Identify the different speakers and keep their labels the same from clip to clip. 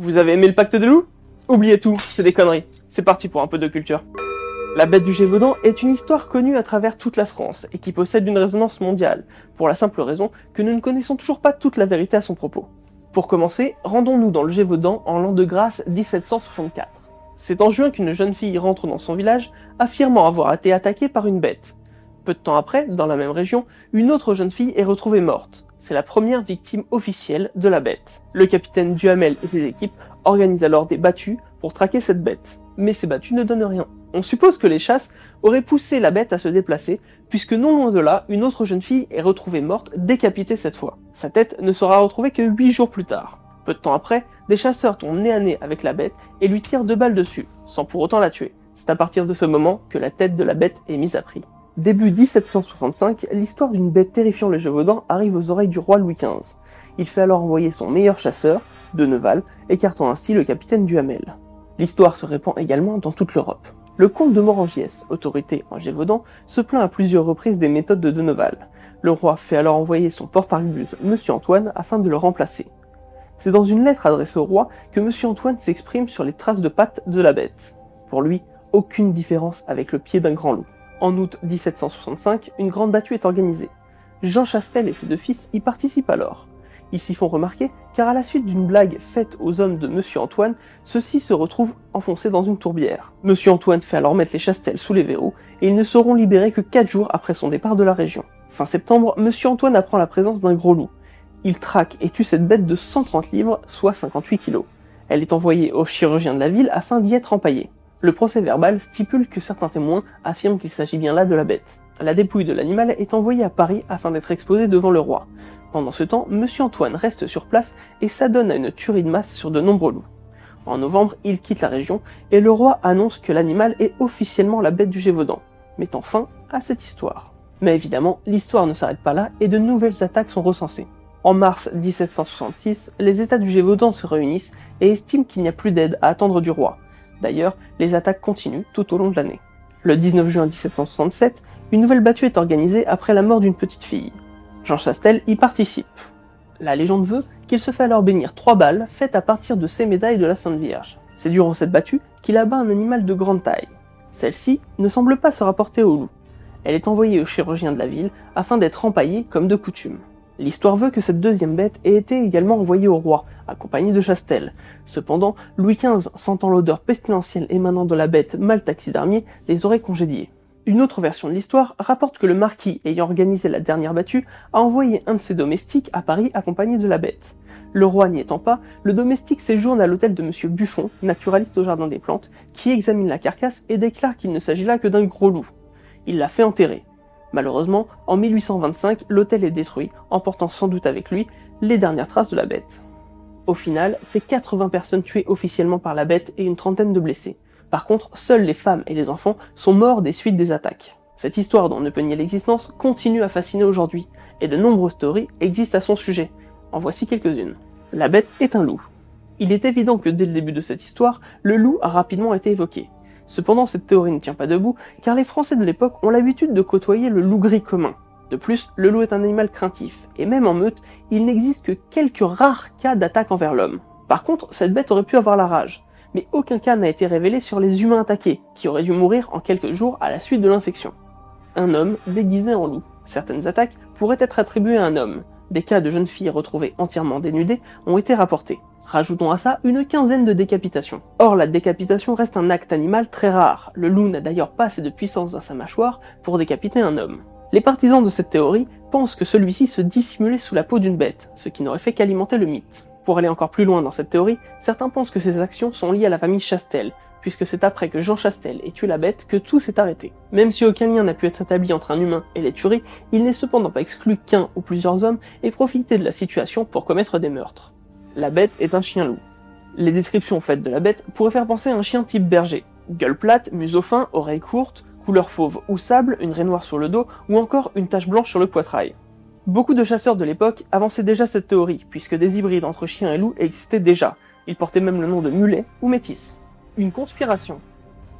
Speaker 1: Vous avez aimé le pacte de loup? Oubliez tout, c'est des conneries. C'est parti pour un peu de culture. La bête du Gévaudan est une histoire connue à travers toute la France et qui possède une résonance mondiale, pour la simple raison que nous ne connaissons toujours pas toute la vérité à son propos. Pour commencer, rendons-nous dans le Gévaudan en l'an de grâce 1764. C'est en juin qu'une jeune fille rentre dans son village, affirmant avoir été attaquée par une bête. Peu de temps après, dans la même région, une autre jeune fille est retrouvée morte. C'est la première victime officielle de la bête. Le capitaine Duhamel et ses équipes organisent alors des battues pour traquer cette bête. Mais ces battues ne donnent rien. On suppose que les chasses auraient poussé la bête à se déplacer, puisque non loin de là, une autre jeune fille est retrouvée morte, décapitée cette fois. Sa tête ne sera retrouvée que 8 jours plus tard. Peu de temps après, des chasseurs tombent nez à nez avec la bête et lui tirent deux balles dessus, sans pour autant la tuer. C'est à partir de ce moment que la tête de la bête est mise à prix. Début 1765, l'histoire d'une bête terrifiant le Gévaudan arrive aux oreilles du roi Louis XV. Il fait alors envoyer son meilleur chasseur, de Neval, écartant ainsi le capitaine Duhamel. L'histoire se répand également dans toute l'Europe. Le comte de Morangiès, autorité en Gévaudan, se plaint à plusieurs reprises des méthodes de Deneval. Le roi fait alors envoyer son porte-arquebuse, Monsieur Antoine, afin de le remplacer. C'est dans une lettre adressée au roi que Monsieur Antoine s'exprime sur les traces de pattes de la bête. Pour lui, aucune différence avec le pied d'un grand loup. En août 1765, une grande battue est organisée. Jean Chastel et ses deux fils y participent alors. Ils s'y font remarquer car à la suite d'une blague faite aux hommes de Monsieur Antoine, ceux-ci se retrouvent enfoncés dans une tourbière. Monsieur Antoine fait alors mettre les Chastel sous les verrous et ils ne seront libérés que 4 jours après son départ de la région. Fin septembre, Monsieur Antoine apprend la présence d'un gros loup. Il traque et tue cette bête de 130 livres, soit 58 kilos. Elle est envoyée au chirurgien de la ville afin d'y être empaillée. Le procès verbal stipule que certains témoins affirment qu'il s'agit bien là de la bête. La dépouille de l'animal est envoyée à Paris afin d'être exposée devant le roi. Pendant ce temps, Monsieur Antoine reste sur place et s'adonne à une tuerie de masse sur de nombreux loups. En novembre, il quitte la région et le roi annonce que l'animal est officiellement la bête du Gévaudan, mettant fin à cette histoire. Mais évidemment, l'histoire ne s'arrête pas là et de nouvelles attaques sont recensées. En mars 1766, les États du Gévaudan se réunissent et estiment qu'il n'y a plus d'aide à attendre du roi. D'ailleurs, les attaques continuent tout au long de l'année. Le 19 juin 1767, une nouvelle battue est organisée après la mort d'une petite fille. Jean Chastel y participe. La légende veut qu'il se fait alors bénir trois balles faites à partir de ses médailles de la Sainte Vierge. C'est durant cette battue qu'il abat un animal de grande taille. Celle-ci ne semble pas se rapporter au loup. Elle est envoyée au chirurgien de la ville afin d'être empaillée comme de coutume. L'histoire veut que cette deuxième bête ait été également envoyée au roi, accompagnée de Chastel. Cependant, Louis XV, sentant l'odeur pestilentielle émanant de la bête mal taxidermiée, les aurait congédiés. Une autre version de l'histoire rapporte que le marquis, ayant organisé la dernière battue, a envoyé un de ses domestiques à Paris accompagné de la bête. Le roi n'y étant pas, le domestique séjourne à l'hôtel de monsieur Buffon, naturaliste au jardin des plantes, qui examine la carcasse et déclare qu'il ne s'agit là que d'un gros loup. Il l'a fait enterrer. Malheureusement, en 1825, l'hôtel est détruit, emportant sans doute avec lui les dernières traces de la bête. Au final, c'est 80 personnes tuées officiellement par la bête et une trentaine de blessés. Par contre, seules les femmes et les enfants sont morts des suites des attaques. Cette histoire dont on ne peut nier l'existence continue à fasciner aujourd'hui, et de nombreuses théories existent à son sujet. En voici quelques-unes. La bête est un loup. Il est évident que dès le début de cette histoire, le loup a rapidement été évoqué. Cependant, cette théorie ne tient pas debout, car les Français de l'époque ont l'habitude de côtoyer le loup gris commun. De plus, le loup est un animal craintif, et même en meute, il n'existe que quelques rares cas d'attaque envers l'homme. Par contre, cette bête aurait pu avoir la rage, mais aucun cas n'a été révélé sur les humains attaqués, qui auraient dû mourir en quelques jours à la suite de l'infection. Un homme déguisé en loup. Certaines attaques pourraient être attribuées à un homme. Des cas de jeunes filles retrouvées entièrement dénudées ont été rapportés. Rajoutons à ça une quinzaine de décapitations. Or, la décapitation reste un acte animal très rare. Le loup n'a d'ailleurs pas assez de puissance dans sa mâchoire pour décapiter un homme. Les partisans de cette théorie pensent que celui-ci se dissimulait sous la peau d'une bête, ce qui n'aurait fait qu'alimenter le mythe. Pour aller encore plus loin dans cette théorie, certains pensent que ces actions sont liées à la famille Chastel, puisque c'est après que Jean Chastel ait tué la bête que tout s'est arrêté. Même si aucun lien n'a pu être établi entre un humain et les tueries, il n'est cependant pas exclu qu'un ou plusieurs hommes aient profité de la situation pour commettre des meurtres. La bête est un chien loup. Les descriptions faites de la bête pourraient faire penser à un chien type berger. Gueule plate, museau fin, oreilles courtes, couleur fauve ou sable, une raie noire sur le dos ou encore une tache blanche sur le poitrail. Beaucoup de chasseurs de l'époque avançaient déjà cette théorie, puisque des hybrides entre chiens et loups existaient déjà. Ils portaient même le nom de mulet ou métis. Une conspiration.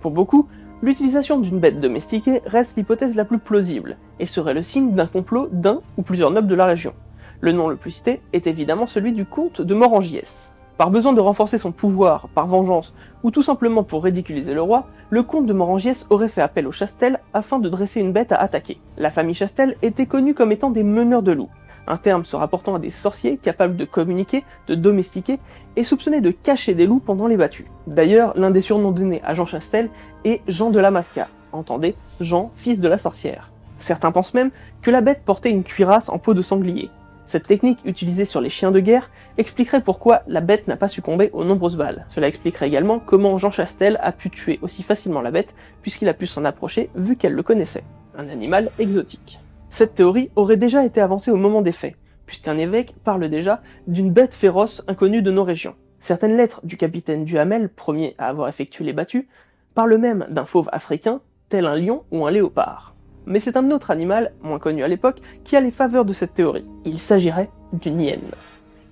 Speaker 1: Pour beaucoup, l'utilisation d'une bête domestiquée reste l'hypothèse la plus plausible, et serait le signe d'un complot d'un ou plusieurs nobles de la région. Le nom le plus cité est évidemment celui du comte de Morangiès. Par besoin de renforcer son pouvoir, par vengeance, ou tout simplement pour ridiculiser le roi, le comte de Morangiès aurait fait appel au Chastel afin de dresser une bête à attaquer. La famille Chastel était connue comme étant des meneurs de loups, un terme se rapportant à des sorciers capables de communiquer, de domestiquer et soupçonnés de cacher des loups pendant les battues. D'ailleurs, l'un des surnoms donnés à Jean Chastel est Jean de la Masca, entendez, Jean, fils de la sorcière. Certains pensent même que la bête portait une cuirasse en peau de sanglier, cette technique utilisée sur les chiens de guerre expliquerait pourquoi la bête n'a pas succombé aux nombreuses balles. Cela expliquerait également comment Jean Chastel a pu tuer aussi facilement la bête puisqu'il a pu s'en approcher vu qu'elle le connaissait. Un animal exotique. Cette théorie aurait déjà été avancée au moment des faits, puisqu'un évêque parle déjà d'une bête féroce inconnue de nos régions. Certaines lettres du capitaine Duhamel, premier à avoir effectué les battues, parlent même d'un fauve africain, tel un lion ou un léopard mais c'est un autre animal, moins connu à l'époque, qui a les faveurs de cette théorie. Il s'agirait d'une hyène.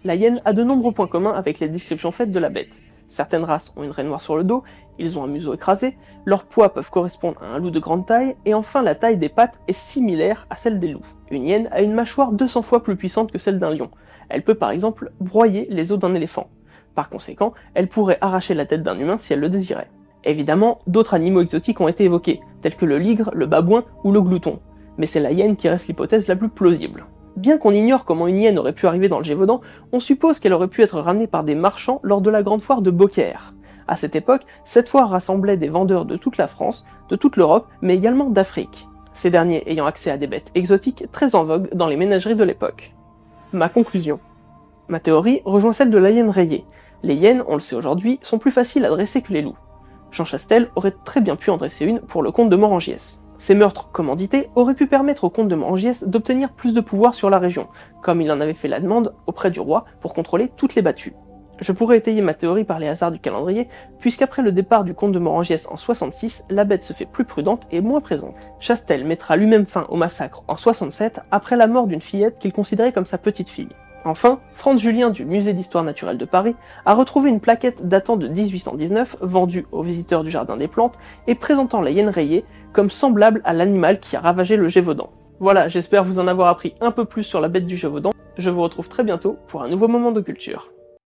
Speaker 1: La hyène a de nombreux points communs avec les descriptions faites de la bête. Certaines races ont une raie noire sur le dos, ils ont un museau écrasé, leurs poids peuvent correspondre à un loup de grande taille, et enfin la taille des pattes est similaire à celle des loups. Une hyène a une mâchoire 200 fois plus puissante que celle d'un lion. Elle peut par exemple broyer les os d'un éléphant. Par conséquent, elle pourrait arracher la tête d'un humain si elle le désirait. Évidemment, d'autres animaux exotiques ont été évoqués, tels que le ligre, le babouin ou le glouton, mais c'est la hyène qui reste l'hypothèse la plus plausible. Bien qu'on ignore comment une hyène aurait pu arriver dans le Gévaudan, on suppose qu'elle aurait pu être ramenée par des marchands lors de la grande foire de Beaucaire. À cette époque, cette foire rassemblait des vendeurs de toute la France, de toute l'Europe, mais également d'Afrique. Ces derniers ayant accès à des bêtes exotiques très en vogue dans les ménageries de l'époque. Ma conclusion. Ma théorie rejoint celle de la hyène rayée. Les hyènes, on le sait aujourd'hui, sont plus faciles à dresser que les loups. Jean Chastel aurait très bien pu en dresser une pour le comte de Morangiès. Ces meurtres commandités auraient pu permettre au comte de Morangiès d'obtenir plus de pouvoir sur la région, comme il en avait fait la demande auprès du roi pour contrôler toutes les battues. Je pourrais étayer ma théorie par les hasards du calendrier, puisqu'après le départ du comte de Morangiès en 66, la bête se fait plus prudente et moins présente. Chastel mettra lui-même fin au massacre en 67, après la mort d'une fillette qu'il considérait comme sa petite fille. Enfin, Franz Julien du Musée d'Histoire Naturelle de Paris a retrouvé une plaquette datant de 1819 vendue aux visiteurs du Jardin des Plantes et présentant la hyène rayée comme semblable à l'animal qui a ravagé le Gévaudan. Voilà, j'espère vous en avoir appris un peu plus sur la bête du Gévaudan. Je vous retrouve très bientôt pour un nouveau moment de culture.